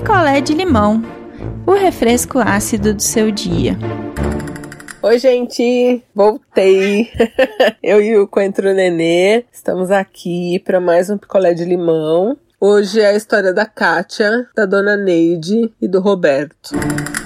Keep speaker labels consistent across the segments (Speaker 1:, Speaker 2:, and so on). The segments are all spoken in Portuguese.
Speaker 1: picolé de limão, o refresco ácido do seu dia.
Speaker 2: Oi, gente, voltei. Eu e o Coentro Nenê estamos aqui para mais um picolé de limão. Hoje é a história da Kátia, da dona Neide e do Roberto.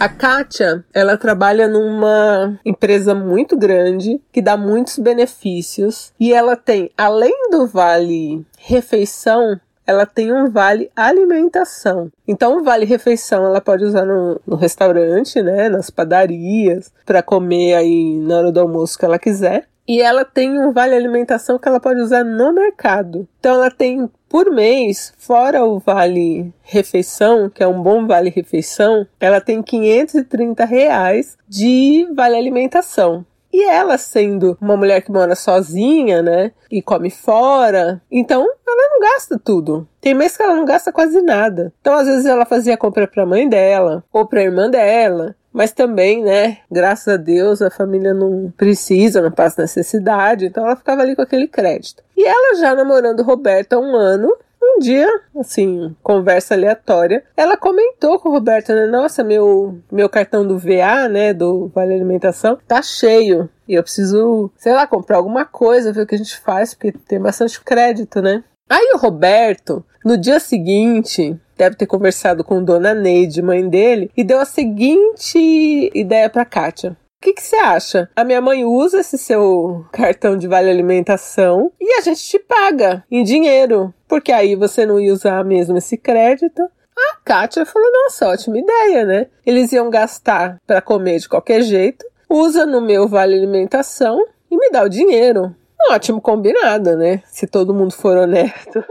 Speaker 2: A Kátia, ela trabalha numa empresa muito grande que dá muitos benefícios e ela tem, além do vale refeição, ela tem um vale alimentação. Então, o vale refeição ela pode usar no, no restaurante, né, nas padarias, para comer aí na hora do almoço que ela quiser. E ela tem um vale alimentação que ela pode usar no mercado. Então, ela tem por mês, fora o vale refeição, que é um bom vale refeição, ela tem 530 reais de vale alimentação. E ela sendo uma mulher que mora sozinha, né? E come fora, então ela não gasta tudo. Tem mês que ela não gasta quase nada. Então, às vezes, ela fazia compra pra mãe dela ou pra irmã dela. Mas também, né, graças a Deus, a família não precisa, não passa necessidade, então ela ficava ali com aquele crédito. E ela já namorando Roberto há um ano, um dia, assim, conversa aleatória, ela comentou com o Roberto, né? Nossa, meu, meu cartão do VA, né? Do Vale Alimentação, tá cheio. E eu preciso, sei lá, comprar alguma coisa, ver o que a gente faz, porque tem bastante crédito, né? Aí o Roberto, no dia seguinte, deve ter conversado com Dona Neide, mãe dele, e deu a seguinte ideia para Kátia. O que, você acha? A minha mãe usa esse seu cartão de vale alimentação e a gente te paga em dinheiro, porque aí você não ia usar mesmo esse crédito. A Kátia falou: nossa, ótima ideia, né? Eles iam gastar para comer de qualquer jeito, usa no meu vale alimentação e me dá o dinheiro. Ótimo combinado, né? Se todo mundo for honesto.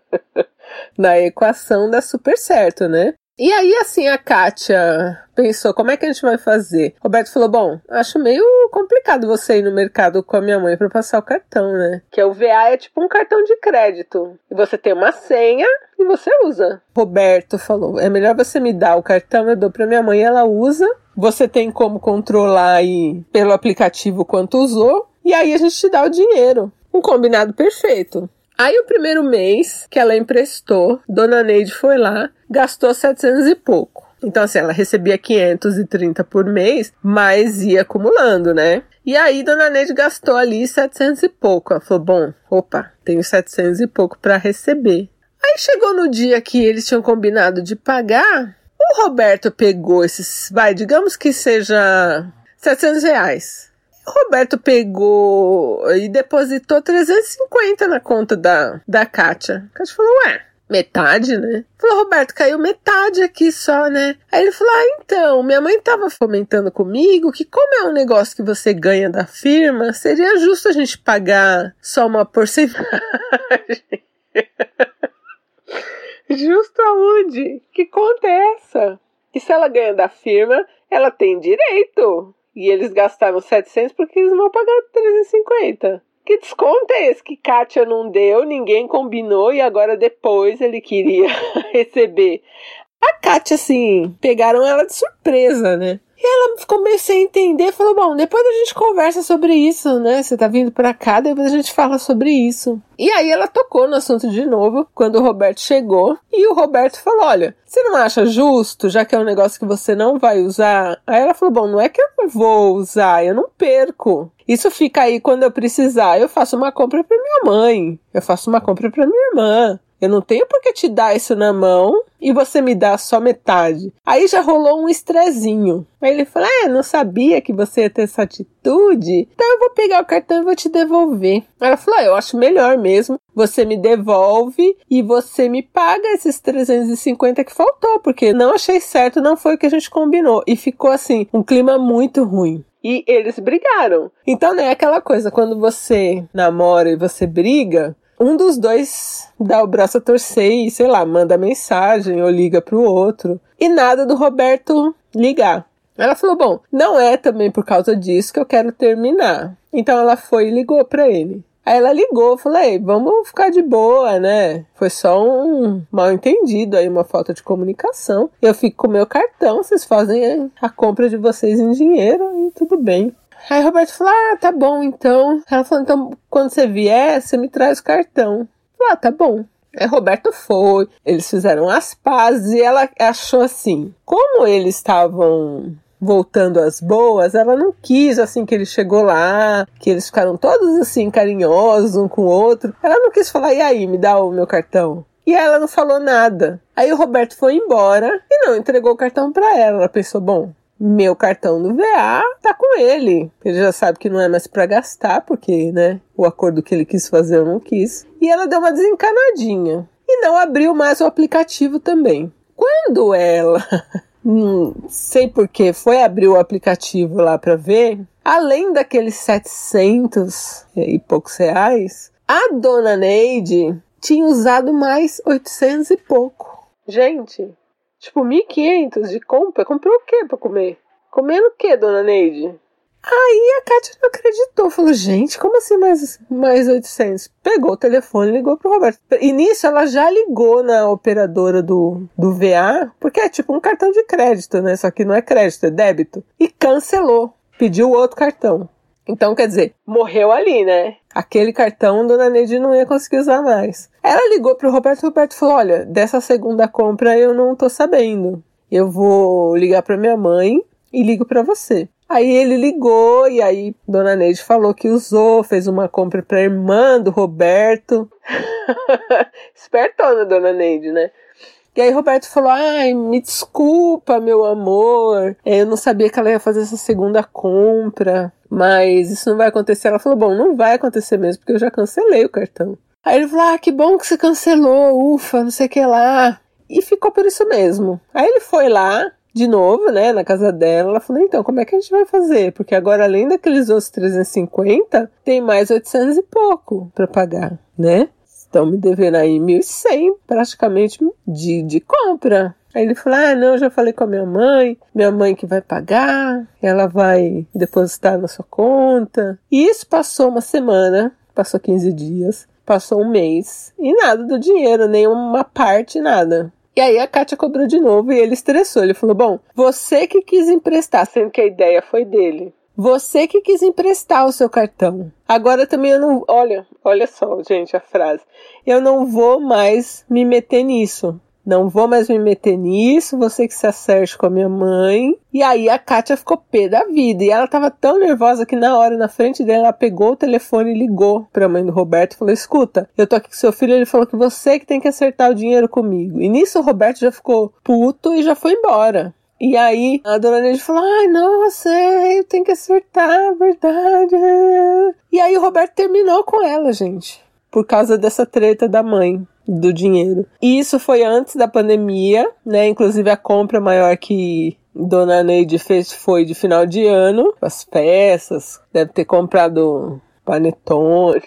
Speaker 2: Na equação dá super certo, né? E aí, assim, a Kátia pensou, como é que a gente vai fazer? Roberto falou, bom, acho meio complicado você ir no mercado com a minha mãe para passar o cartão, né? Que é o VA é tipo um cartão de crédito. E você tem uma senha e você usa. Roberto falou, é melhor você me dar o cartão, eu dou pra minha mãe, ela usa. Você tem como controlar aí pelo aplicativo quanto usou. E aí a gente te dá o dinheiro. Um combinado perfeito. Aí o primeiro mês que ela emprestou, Dona Neide foi lá, gastou 700 e pouco. Então, assim, ela recebia 530 por mês, mas ia acumulando, né? E aí, Dona Neide gastou ali 700 e pouco. Ela falou: bom, opa, tenho 700 e pouco para receber. Aí chegou no dia que eles tinham combinado de pagar, o Roberto pegou esses, vai, digamos que seja 700 reais. Roberto pegou e depositou 350 na conta da, da Kátia. A Kátia falou, ué, metade, né? Falou, Roberto, caiu metade aqui só, né? Aí ele falou, ah, então, minha mãe tava fomentando comigo que como é um negócio que você ganha da firma, seria justo a gente pagar só uma porcentagem. justo aonde? Que conta é essa? Que se ela ganha da firma, ela tem direito e eles gastaram 700 porque eles vão pagar 350. Que desconto é esse que Kátia não deu, ninguém combinou e agora depois ele queria receber? A Kátia, assim, pegaram ela de surpresa, né? E ela meio sem entender, falou: Bom, depois a gente conversa sobre isso, né? Você tá vindo pra cá, depois a gente fala sobre isso. E aí ela tocou no assunto de novo quando o Roberto chegou. E o Roberto falou: Olha, você não acha justo, já que é um negócio que você não vai usar? Aí ela falou: Bom, não é que eu não vou usar, eu não perco. Isso fica aí quando eu precisar. Eu faço uma compra para minha mãe, eu faço uma compra para minha irmã. Eu não tenho por que te dar isso na mão e você me dá só metade. Aí já rolou um estrezinho. Aí ele falou: É, não sabia que você ia ter essa atitude. Então eu vou pegar o cartão e vou te devolver. Ela falou: ah, Eu acho melhor mesmo. Você me devolve e você me paga esses 350 que faltou, porque não achei certo, não foi o que a gente combinou. E ficou assim, um clima muito ruim. E eles brigaram. Então, não é aquela coisa, quando você namora e você briga, um dos dois dá o braço a torcer e, sei lá, manda mensagem ou liga pro outro. E nada do Roberto ligar. Ela falou: Bom, não é também por causa disso que eu quero terminar. Então ela foi e ligou para ele. Aí ela ligou, falei, vamos ficar de boa, né? Foi só um mal entendido aí, uma falta de comunicação. Eu fico com meu cartão, vocês fazem a compra de vocês em dinheiro e tudo bem. Aí Roberto falou: Ah, tá bom então. Ela falou: Então, quando você vier, você me traz o cartão. Falei, ah, tá bom. Aí Roberto foi, eles fizeram as pazes e ela achou assim: como eles estavam voltando às boas, ela não quis assim que ele chegou lá, que eles ficaram todos assim carinhosos um com o outro. Ela não quis falar: "E aí, me dá o meu cartão?" E ela não falou nada. Aí o Roberto foi embora e não entregou o cartão para ela. Ela pensou: "Bom, meu cartão do VA tá com ele. Ele já sabe que não é mais para gastar, porque, né, o acordo que ele quis fazer eu não quis. E ela deu uma desencanadinha e não abriu mais o aplicativo também. Quando ela não sei porquê, foi abrir o aplicativo lá para ver, além daqueles 700 e poucos reais, a dona Neide tinha usado mais 800 e pouco. Gente, tipo 1.500 de compra. Comprou o que para comer? Comendo o que, dona Neide? Aí a Kátia não acreditou, falou, gente, como assim mais, mais 800? Pegou o telefone e ligou pro Roberto. E nisso ela já ligou na operadora do, do VA, porque é tipo um cartão de crédito, né? Só que não é crédito, é débito. E cancelou, pediu outro cartão. Então, quer dizer, morreu ali, né? Aquele cartão Dona Neide não ia conseguir usar mais. Ela ligou pro Roberto, o Roberto falou, olha, dessa segunda compra eu não tô sabendo. Eu vou ligar pra minha mãe e ligo para você. Aí ele ligou e aí Dona Neide falou que usou, fez uma compra para irmã do Roberto. Espertona, Dona Neide, né? E aí Roberto falou: "Ai, me desculpa, meu amor. Eu não sabia que ela ia fazer essa segunda compra, mas isso não vai acontecer". Ela falou: "Bom, não vai acontecer mesmo, porque eu já cancelei o cartão". Aí ele falou: "Ah, que bom que você cancelou. Ufa, não sei o que lá". E ficou por isso mesmo. Aí ele foi lá, de novo, né, na casa dela. Ela falou: então, como é que a gente vai fazer? Porque agora, além daqueles outros 350, tem mais 800 e pouco para pagar, né? Estão me devendo aí 1.100 praticamente de, de compra. Aí ele falou: Ah, não, já falei com a minha mãe, minha mãe que vai pagar, ela vai depositar na sua conta. E isso passou uma semana, passou 15 dias, passou um mês e nada do dinheiro, nenhuma parte, nada. E aí a Kátia cobrou de novo e ele estressou. Ele falou: Bom, você que quis emprestar, sendo que a ideia foi dele. Você que quis emprestar o seu cartão. Agora também eu não. Olha, olha só, gente, a frase. Eu não vou mais me meter nisso. Não vou mais me meter nisso, você que se acerte com a minha mãe. E aí a Kátia ficou pé da vida. E ela tava tão nervosa que na hora, na frente dela, ela pegou o telefone e ligou pra mãe do Roberto e falou: Escuta, eu tô aqui com seu filho, ele falou que você que tem que acertar o dinheiro comigo. E nisso o Roberto já ficou puto e já foi embora. E aí a dona Neide falou: Ai, nossa, eu tenho que acertar, verdade. E aí o Roberto terminou com ela, gente. Por causa dessa treta da mãe do dinheiro. E isso foi antes da pandemia, né? Inclusive a compra maior que Dona Neide fez foi de final de ano, as peças, deve ter comprado panetone.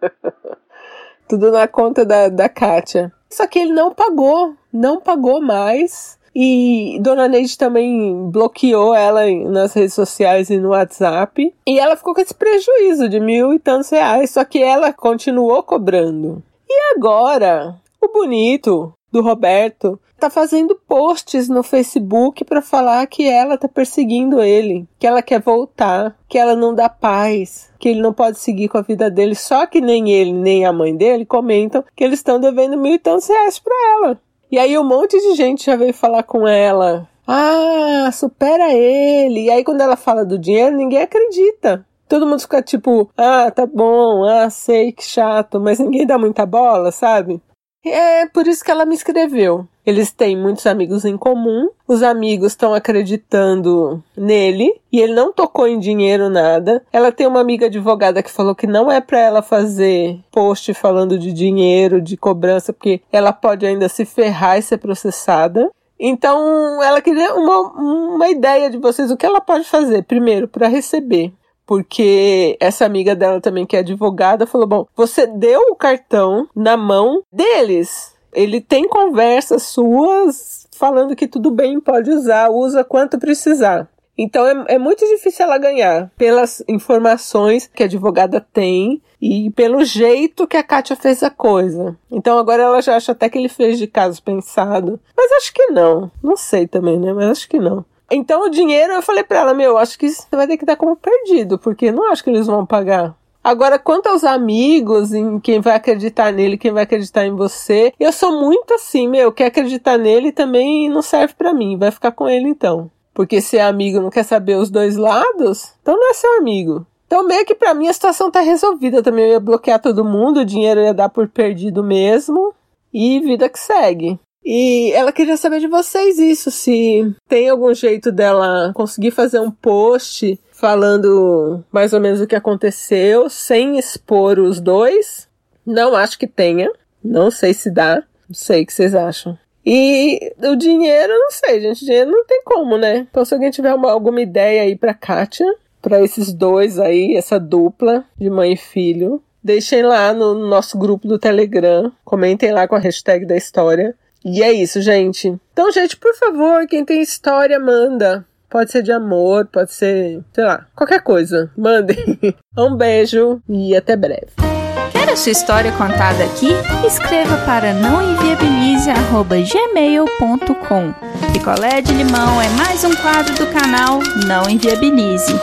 Speaker 2: Tudo na conta da, da Kátia. Só que ele não pagou, não pagou mais. E Dona Neide também bloqueou ela nas redes sociais e no WhatsApp. E ela ficou com esse prejuízo de mil e tantos reais. Só que ela continuou cobrando. E agora, o bonito do Roberto tá fazendo posts no Facebook para falar que ela tá perseguindo ele, que ela quer voltar, que ela não dá paz, que ele não pode seguir com a vida dele. Só que nem ele nem a mãe dele comentam que eles estão devendo mil e tantos reais para ela. E aí um monte de gente já veio falar com ela. Ah, supera ele. E aí quando ela fala do dinheiro, ninguém acredita. Todo mundo fica tipo, ah, tá bom, ah, sei que chato, mas ninguém dá muita bola, sabe? É por isso que ela me escreveu. Eles têm muitos amigos em comum, os amigos estão acreditando nele e ele não tocou em dinheiro nada. Ela tem uma amiga advogada que falou que não é para ela fazer post falando de dinheiro, de cobrança, porque ela pode ainda se ferrar e ser processada. Então, ela queria uma, uma ideia de vocês, o que ela pode fazer, primeiro, para receber porque essa amiga dela também, que é advogada, falou: Bom, você deu o cartão na mão deles. Ele tem conversas suas falando que tudo bem, pode usar, usa quanto precisar. Então é, é, muito difícil ela ganhar pelas informações que a advogada tem e pelo jeito que a Kátia fez a coisa. Então agora ela já acha até que ele fez de caso pensado. Mas acho que não. Não sei também, né? Mas acho que não. Então o dinheiro, eu falei pra ela, meu, acho que você vai ter que dar como perdido, porque não acho que eles vão pagar. Agora, quanto aos amigos, em quem vai acreditar nele, quem vai acreditar em você, eu sou muito assim, meu, quer acreditar nele também não serve para mim, vai ficar com ele então. Porque se é amigo não quer saber os dois lados, então não é seu amigo. Então, meio que pra mim a situação tá resolvida também. Eu ia bloquear todo mundo, o dinheiro ia dar por perdido mesmo. E vida que segue. E ela queria saber de vocês isso, se tem algum jeito dela conseguir fazer um post falando mais ou menos o que aconteceu, sem expor os dois. Não acho que tenha. Não sei se dá. Não sei o que vocês acham. E o dinheiro, não sei, gente. Dinheiro não tem como, né? Então, se alguém tiver uma, alguma ideia aí pra Kátia, para esses dois aí, essa dupla de mãe e filho, deixem lá no nosso grupo do Telegram. Comentem lá com a hashtag da história. E é isso, gente. Então, gente, por favor, quem tem história, manda. Pode ser de amor, pode ser, sei lá, qualquer coisa. Mandem. Um beijo e até breve.
Speaker 1: Quer a sua história contada aqui? Escreva para nãoenviabilize.gmail.com Picolé de limão é mais um quadro do canal Não Enviabilize.